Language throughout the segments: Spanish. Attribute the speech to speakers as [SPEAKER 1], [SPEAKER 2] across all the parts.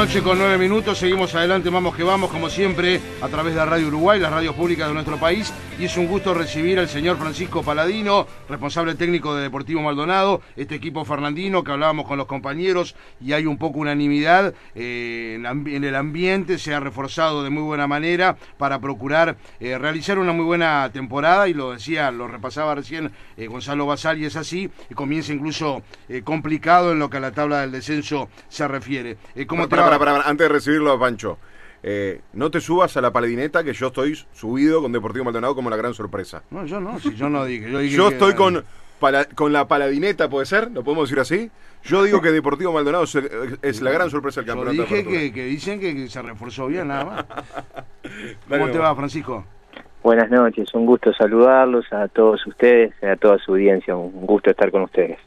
[SPEAKER 1] noche con nueve minutos, seguimos adelante, vamos que vamos, como siempre, a través de Radio Uruguay, las radios públicas de nuestro país, y es un gusto recibir al señor Francisco Paladino, responsable técnico de Deportivo Maldonado, este equipo fernandino que hablábamos con los compañeros y hay un poco unanimidad eh, en, el ambiente, se ha reforzado de muy buena manera para procurar eh, realizar una muy buena temporada, y lo decía, lo repasaba recién eh, Gonzalo Basal, y es así, y comienza incluso complicado en lo que a la tabla del descenso se refiere.
[SPEAKER 2] ¿cómo para, para, antes de recibirlo, Pancho. Eh, no te subas a la paladineta que yo estoy subido con Deportivo Maldonado como la gran sorpresa.
[SPEAKER 1] No, yo no, si yo no dije. Yo,
[SPEAKER 2] yo estoy con, con la paladineta, ¿puede ser? ¿Lo podemos decir así? Yo digo que Deportivo Maldonado es, la gran sorpresa del campeonato.
[SPEAKER 1] Yo dije que, que, dicen que, se reforzó bien, nada más. ¿Cómo te va, Francisco?
[SPEAKER 3] Buenas noches, un gusto saludarlos a todos ustedes, a toda su audiencia, un gusto estar con ustedes.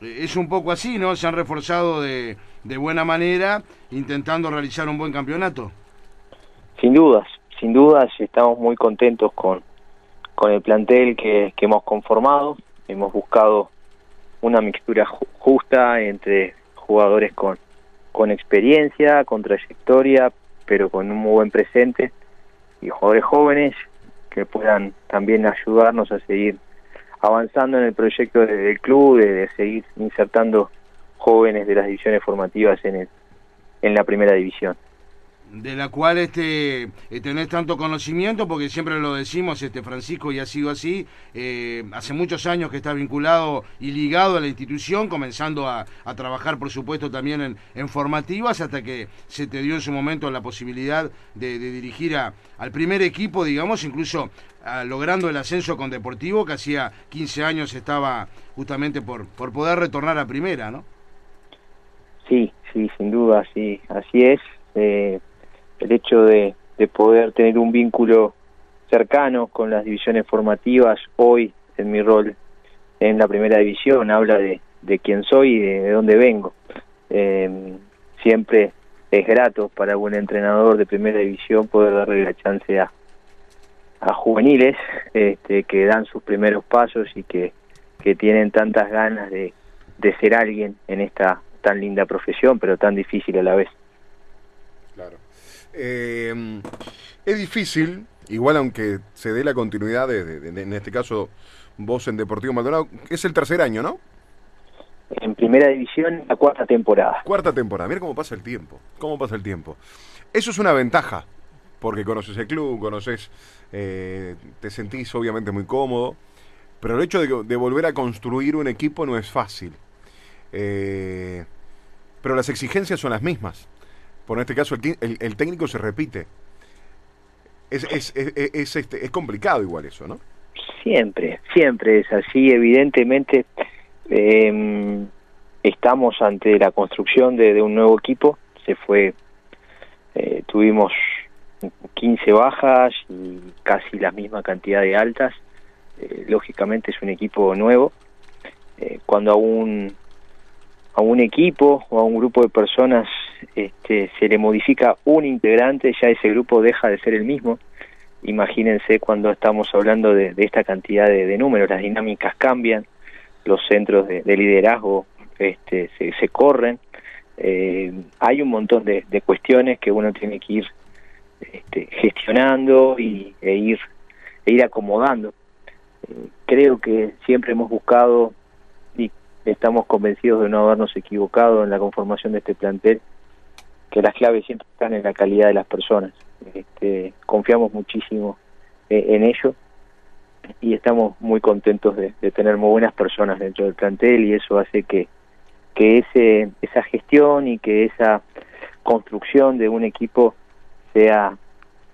[SPEAKER 1] Es un poco así, ¿no? Se han reforzado de, de buena manera, intentando realizar un buen campeonato.
[SPEAKER 3] Sin dudas, sin dudas, estamos muy contentos con, con el plantel que, que hemos conformado. Hemos buscado una mixtura justa entre jugadores con, con experiencia, con trayectoria, pero con un muy buen presente, y jugadores jóvenes que puedan también ayudarnos a seguir avanzando en el proyecto del club, de, seguir insertando jóvenes de las divisiones formativas en, el, en la primera división
[SPEAKER 1] de la cual este eh, tenés tanto conocimiento porque siempre lo decimos este Francisco y ha sido así eh, hace muchos años que está vinculado y ligado a la institución comenzando a, trabajar por supuesto también en, en, formativas hasta que se te dio en su momento la posibilidad de, dirigir a, al primer equipo digamos incluso logrando el ascenso con Deportivo que hacía 15 años estaba justamente por, por poder retornar a primera ¿no?
[SPEAKER 3] Sí, sí, sin duda, sí, así es. Eh, el hecho de, poder tener un vínculo cercano con las divisiones formativas hoy en mi rol en la primera división habla de, de quién soy y de, dónde vengo. Eh, siempre es grato para un entrenador de primera división poder darle la chance a, a juveniles este, que dan sus primeros pasos y que, que tienen tantas ganas de, de ser alguien en esta tan linda profesión, pero tan difícil a la vez.
[SPEAKER 2] Claro. Eh, es difícil, igual aunque se dé la continuidad de, en este caso vos en Deportivo Maldonado, es el tercer año, ¿no?
[SPEAKER 3] En primera división, la cuarta temporada.
[SPEAKER 2] Cuarta temporada, mira cómo pasa el tiempo, cómo pasa el tiempo. Eso es una ventaja, porque conoces el club, conoces, eh, te sentís obviamente muy cómodo, pero el hecho de, volver a construir un equipo no es fácil. Eh, pero las exigencias son las mismas. Por este caso, el, el, técnico se repite. Es, es, es, este, es complicado igual eso, ¿no?
[SPEAKER 3] Siempre, siempre es así. Evidentemente, em, estamos ante la construcción de, un nuevo equipo. Se fue, eh, tuvimos 15 bajas y casi la misma cantidad de altas. Eh, lógicamente es un equipo nuevo. Eh, cuando aún a un equipo o a un grupo de personas este, se le modifica un integrante, ya ese grupo deja de ser el mismo. Imagínense cuando estamos hablando de, esta cantidad de, números, las dinámicas cambian, los centros de, liderazgo este, se, corren, eh, hay un montón de, cuestiones que uno tiene que ir este, gestionando y, e, ir, e ir acomodando. Eh, creo que siempre hemos buscado estamos convencidos de no habernos equivocado en la conformación de este plantel, que las claves siempre están en la calidad de las personas. Este, confiamos muchísimo eh, en ello y estamos muy contentos de, tener muy buenas personas dentro del plantel y eso hace que, que ese, esa gestión y que esa construcción de un equipo sea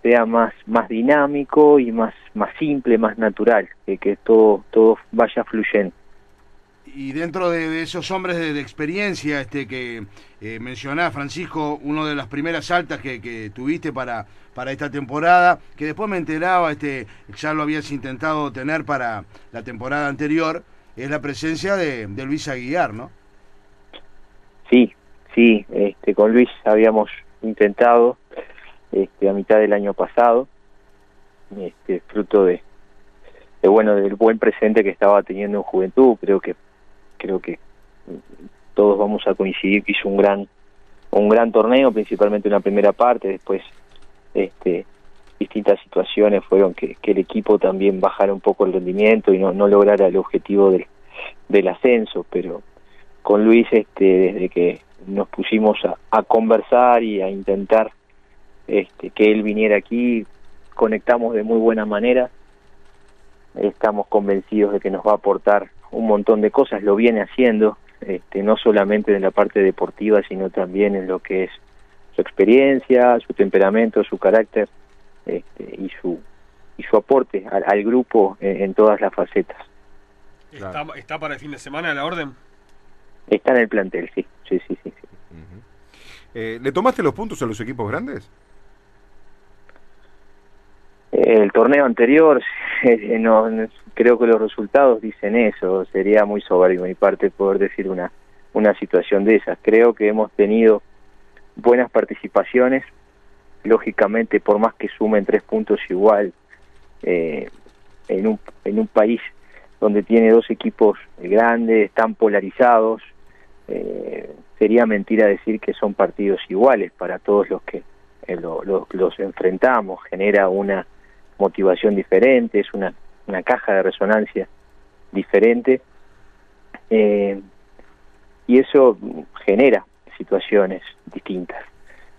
[SPEAKER 3] sea más más dinámico y más más simple más natural que, que todo todo vaya fluyendo
[SPEAKER 1] y dentro de, esos hombres de, experiencia este que eh, mencionás, Francisco, una de las primeras altas que, tuviste para, para esta temporada, que después me enteraba, este, ya lo habías intentado tener para la temporada anterior, es la presencia de, Luis Aguiar, ¿no?
[SPEAKER 3] Sí, sí, este, con Luis habíamos intentado este, a mitad del año pasado, este, fruto de, de bueno del buen presente que estaba teniendo en juventud creo que creo que todos vamos a coincidir que hizo un gran un gran torneo, principalmente una primera parte, después este, distintas situaciones fueron que, el equipo también bajara un poco el rendimiento y no, no lograra el objetivo del, del ascenso, pero con Luis este, desde que nos pusimos a, conversar y a intentar este, que él viniera aquí, conectamos de muy buena manera, estamos convencidos de que nos va a aportar un montón de cosas, lo viene haciendo, este, no solamente en la parte deportiva, sino también en lo que es su experiencia, su temperamento, su carácter este, y su y su aporte al, grupo en, todas las facetas.
[SPEAKER 4] ¿Está, para el fin de semana la orden?
[SPEAKER 3] Está en el plantel, sí, sí, sí, sí.
[SPEAKER 2] Eh, ¿Le tomaste los puntos a los equipos grandes?
[SPEAKER 3] El torneo anterior, eh, no, creo que los resultados dicen eso. Sería muy soberbio mi parte poder decir una, una situación de esas. Creo que hemos tenido buenas participaciones. Lógicamente, por más que sumen tres puntos igual, eh, en, un, en un país donde tiene dos equipos grandes, tan polarizados, eh, sería mentira decir que son partidos iguales para todos los que eh, los enfrentamos. Genera una motivación diferente, es una, una caja de resonancia diferente. Eh, y eso genera situaciones distintas.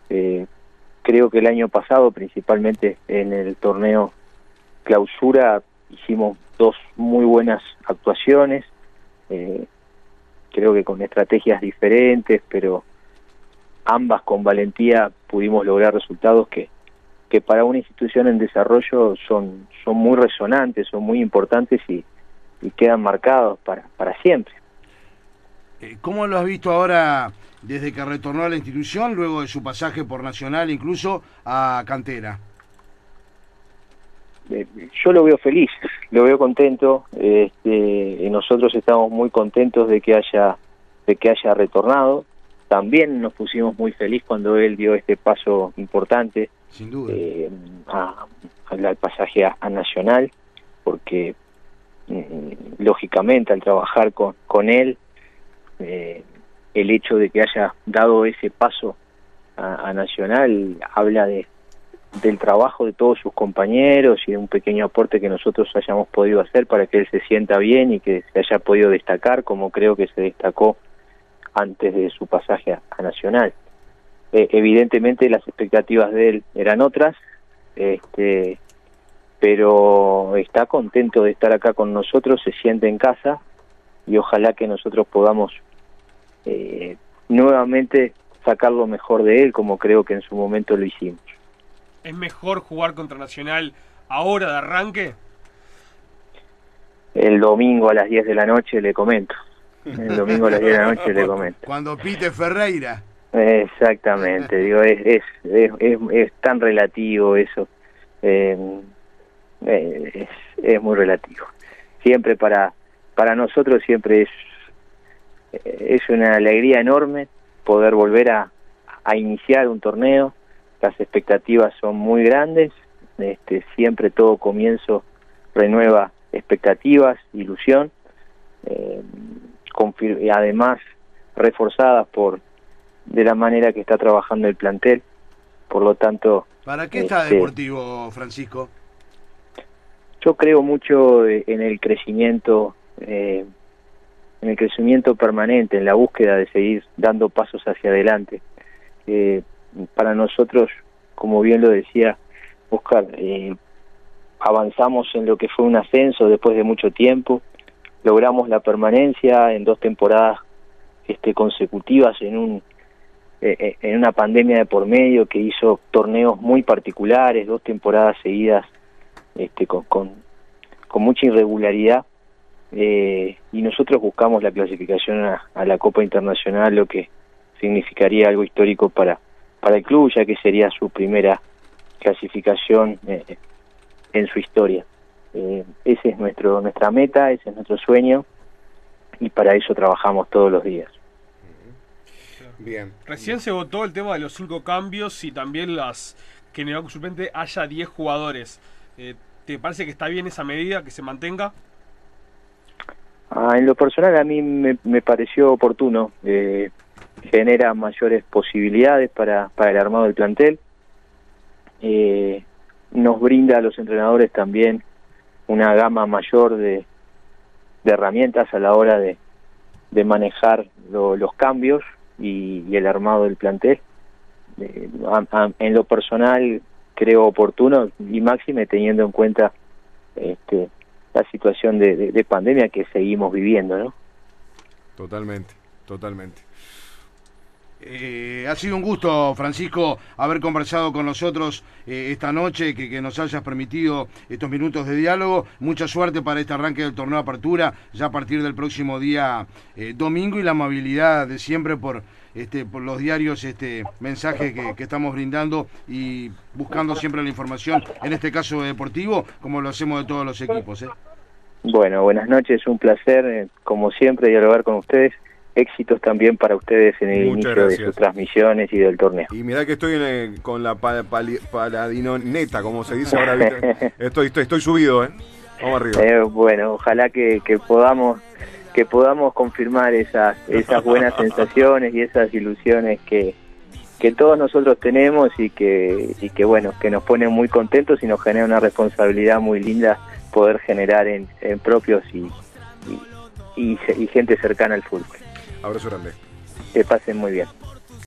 [SPEAKER 3] Eh, creo que el año pasado, principalmente en el torneo clausura, hicimos dos muy buenas actuaciones, eh, creo que con estrategias diferentes, pero ambas con valentía pudimos lograr resultados que, que para una institución en desarrollo son, son muy resonantes, son muy importantes y, y quedan marcados para, para siempre.
[SPEAKER 1] Eh, ¿Cómo lo has visto ahora desde que retornó a la institución, luego de su pasaje por Nacional, incluso a Cantera?
[SPEAKER 3] Eh, yo lo veo feliz, lo veo contento. Este, nosotros estamos muy contentos de que haya de que haya retornado. También nos pusimos muy feliz cuando él dio este paso importante
[SPEAKER 1] Sin duda.
[SPEAKER 3] Eh, al pasaje a, Nacional, porque mm, lógicamente al trabajar con, con él eh, el hecho de que haya dado ese paso a, Nacional habla de del trabajo de todos sus compañeros y de un pequeño aporte que nosotros hayamos podido hacer para que él se sienta bien y que se haya podido destacar como creo que se destacó antes de su pasaje a, Nacional. Eh, evidentemente las expectativas de él eran otras, este, pero está contento de estar acá con nosotros, se siente en casa y ojalá que nosotros podamos eh, nuevamente sacar lo mejor de él, como creo que en su momento lo hicimos.
[SPEAKER 4] ¿Es mejor jugar contra Nacional ahora de arranque?
[SPEAKER 3] El domingo a las 10 de la noche le comento. El domingo a las 10 de la noche le comento.
[SPEAKER 1] Cuando pite Ferreira.
[SPEAKER 3] Exactamente, digo, es, es, es, tan relativo eso. Eh, es, es muy relativo. Siempre para, para nosotros siempre es es una alegría enorme poder volver a, iniciar un torneo. Las expectativas son muy grandes. Este, siempre todo comienzo renueva expectativas, ilusión, eh, además reforzadas por de la manera que está trabajando el plantel. Por lo tanto,
[SPEAKER 1] ¿para qué está este, Deportivo, Francisco?
[SPEAKER 3] Yo creo mucho en el crecimiento eh, en el crecimiento permanente, en la búsqueda de seguir dando pasos hacia adelante. Eh, para nosotros, como bien lo decía Oscar, eh, avanzamos en lo que fue un ascenso después de mucho tiempo, logramos la permanencia en dos temporadas este, consecutivas en un eh, en una pandemia de por medio que hizo torneos muy particulares, dos temporadas seguidas este, con, con, con mucha irregularidad eh, y nosotros buscamos la clasificación a, la Copa Internacional, lo que significaría algo histórico para, para el club, ya que sería su primera clasificación eh, en su historia. Eh, ese es nuestro nuestra meta, ese es nuestro sueño y para eso trabajamos todos los días.
[SPEAKER 4] Bien. Recién se votó el tema de los cinco cambios y también las que en el suplente haya 10 jugadores. ¿Te parece que está bien esa medida, que se mantenga?
[SPEAKER 3] Ah, en lo personal a mí me, pareció oportuno. Eh, genera mayores posibilidades para, para el armado del plantel. Eh, nos brinda a los entrenadores también una gama mayor de, de herramientas a la hora de, de manejar los cambios y, el armado del plantel. en lo personal creo oportuno y máxime teniendo en cuenta este, la situación de, de pandemia que seguimos viviendo, ¿no?
[SPEAKER 2] Totalmente, totalmente.
[SPEAKER 1] Eh, ha sido un gusto, Francisco, haber conversado con nosotros eh, esta noche, que, nos hayas permitido estos minutos de diálogo. Mucha suerte para este arranque del torneo de apertura, ya a partir del próximo día eh, domingo, y la amabilidad de siempre por, este, por los diarios este, mensajes que, que, estamos brindando y buscando siempre la información, en este caso deportivo, como lo hacemos de todos los equipos.
[SPEAKER 3] Bueno, buenas noches, un placer, como siempre, dialogar con ustedes éxitos también para ustedes en el inicio de sus transmisiones y del torneo.
[SPEAKER 2] Y mirá que estoy con la paladino neta, como se dice ahora. estoy, estoy, estoy subido, ¿eh? Vamos arriba.
[SPEAKER 3] Eh, bueno, ojalá que, podamos que podamos confirmar esas esas buenas sensaciones y esas ilusiones que, que todos nosotros tenemos y que y que bueno que nos pone muy contentos y nos genera una responsabilidad muy linda poder generar en, propios y, y gente cercana al fútbol.
[SPEAKER 2] Abrazo grande.
[SPEAKER 3] Que pasen muy bien.